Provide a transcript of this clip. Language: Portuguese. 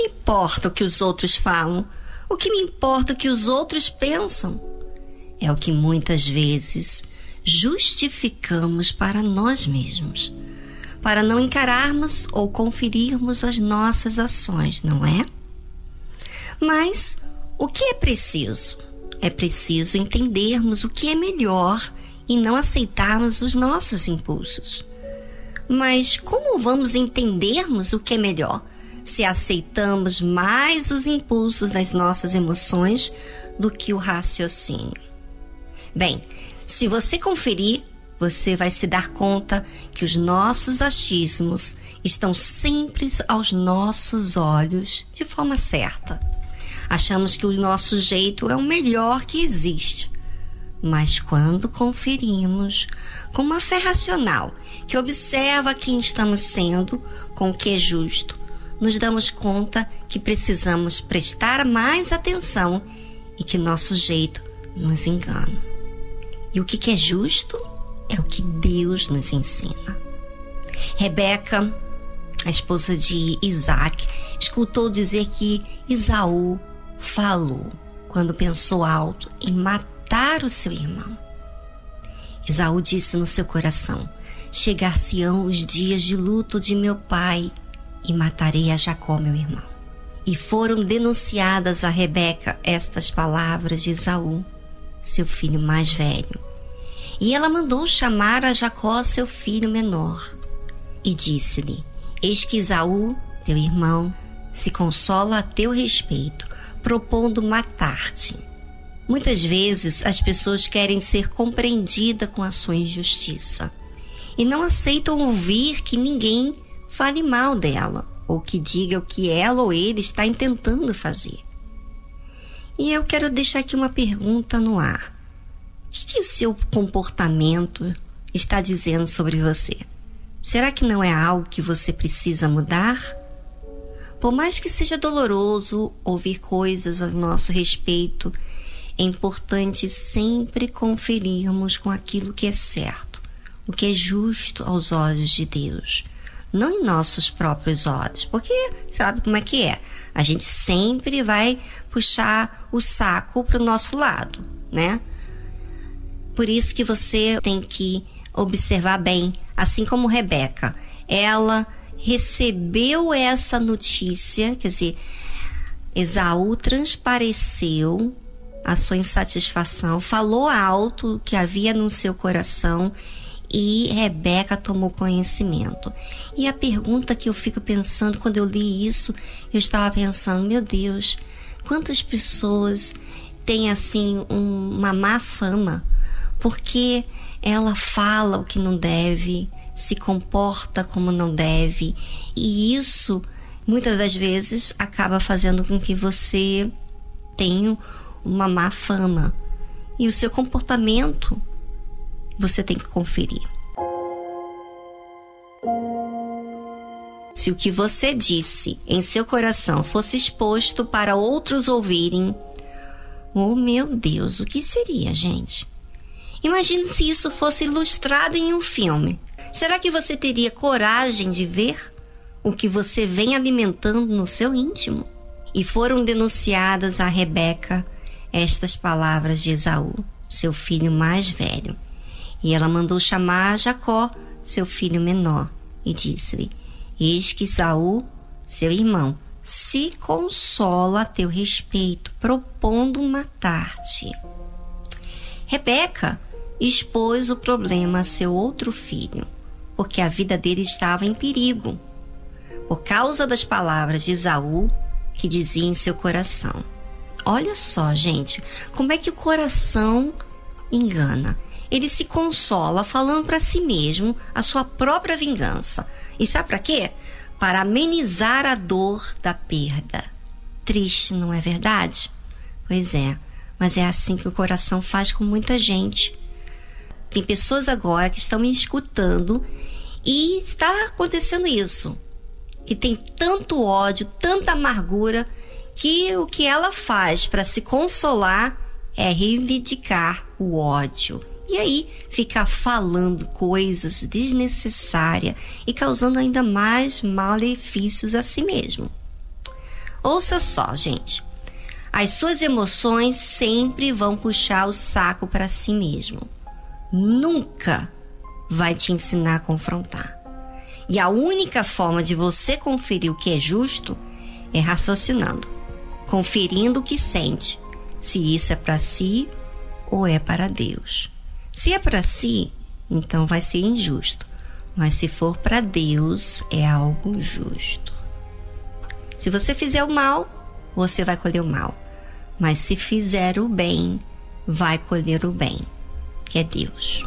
importa o que os outros falam? O que me importa o que os outros pensam? É o que muitas vezes justificamos para nós mesmos, para não encararmos ou conferirmos as nossas ações, não é? Mas o que é preciso? É preciso entendermos o que é melhor e não aceitarmos os nossos impulsos. Mas como vamos entendermos o que é melhor se aceitamos mais os impulsos das nossas emoções do que o raciocínio? Bem, se você conferir, você vai se dar conta que os nossos achismos estão sempre aos nossos olhos de forma certa. Achamos que o nosso jeito é o melhor que existe. Mas quando conferimos com uma fé racional que observa quem estamos sendo, com o que é justo, nos damos conta que precisamos prestar mais atenção e que nosso jeito nos engana. E o que é justo é o que Deus nos ensina. Rebeca, a esposa de Isaac, escutou dizer que Isaú falou quando pensou alto em matar o seu irmão. Esaú disse no seu coração: Chegar-se-ão os dias de luto de meu pai e matarei a Jacó, meu irmão. E foram denunciadas a Rebeca estas palavras de Esaú, seu filho mais velho. E ela mandou chamar a Jacó, seu filho menor, e disse-lhe: Eis que Esaú, teu irmão, se consola a teu respeito, propondo matar-te. Muitas vezes as pessoas querem ser compreendidas com a sua injustiça e não aceitam ouvir que ninguém fale mal dela ou que diga o que ela ou ele está intentando fazer. E eu quero deixar aqui uma pergunta no ar. O que, que o seu comportamento está dizendo sobre você? Será que não é algo que você precisa mudar? Por mais que seja doloroso ouvir coisas a nosso respeito, é importante sempre conferirmos com aquilo que é certo, o que é justo aos olhos de Deus, não em nossos próprios olhos, porque sabe como é que é? A gente sempre vai puxar o saco para o nosso lado, né? Por isso que você tem que observar bem, assim como Rebeca, ela recebeu essa notícia, quer dizer, Esaú transpareceu a sua insatisfação, falou alto o que havia no seu coração e Rebeca tomou conhecimento. E a pergunta que eu fico pensando quando eu li isso, eu estava pensando, meu Deus, quantas pessoas têm assim um, uma má fama porque ela fala o que não deve, se comporta como não deve, e isso muitas das vezes acaba fazendo com que você tenha uma má fama. E o seu comportamento você tem que conferir. Se o que você disse em seu coração fosse exposto para outros ouvirem, oh meu Deus, o que seria, gente? Imagine se isso fosse ilustrado em um filme. Será que você teria coragem de ver o que você vem alimentando no seu íntimo? E foram denunciadas a Rebeca estas palavras de Esaú, seu filho mais velho. E ela mandou chamar Jacó, seu filho menor, e disse-lhe: Eis que Esaú, seu irmão, se consola a teu respeito, propondo matar-te. Rebeca expôs o problema a seu outro filho porque a vida dele estava em perigo, por causa das palavras de Esaú que dizia em seu coração. Olha só, gente, como é que o coração engana. Ele se consola falando para si mesmo a sua própria vingança. E sabe para quê? Para amenizar a dor da perda. Triste, não é verdade? Pois é, mas é assim que o coração faz com muita gente. Tem pessoas agora que estão me escutando e está acontecendo isso. Que tem tanto ódio, tanta amargura, que o que ela faz para se consolar é reivindicar o ódio. E aí ficar falando coisas desnecessárias e causando ainda mais malefícios a si mesmo. Ouça só, gente. As suas emoções sempre vão puxar o saco para si mesmo. Nunca vai te ensinar a confrontar. E a única forma de você conferir o que é justo é raciocinando, conferindo o que sente, se isso é para si ou é para Deus. Se é para si, então vai ser injusto, mas se for para Deus, é algo justo. Se você fizer o mal, você vai colher o mal, mas se fizer o bem, vai colher o bem, que é Deus.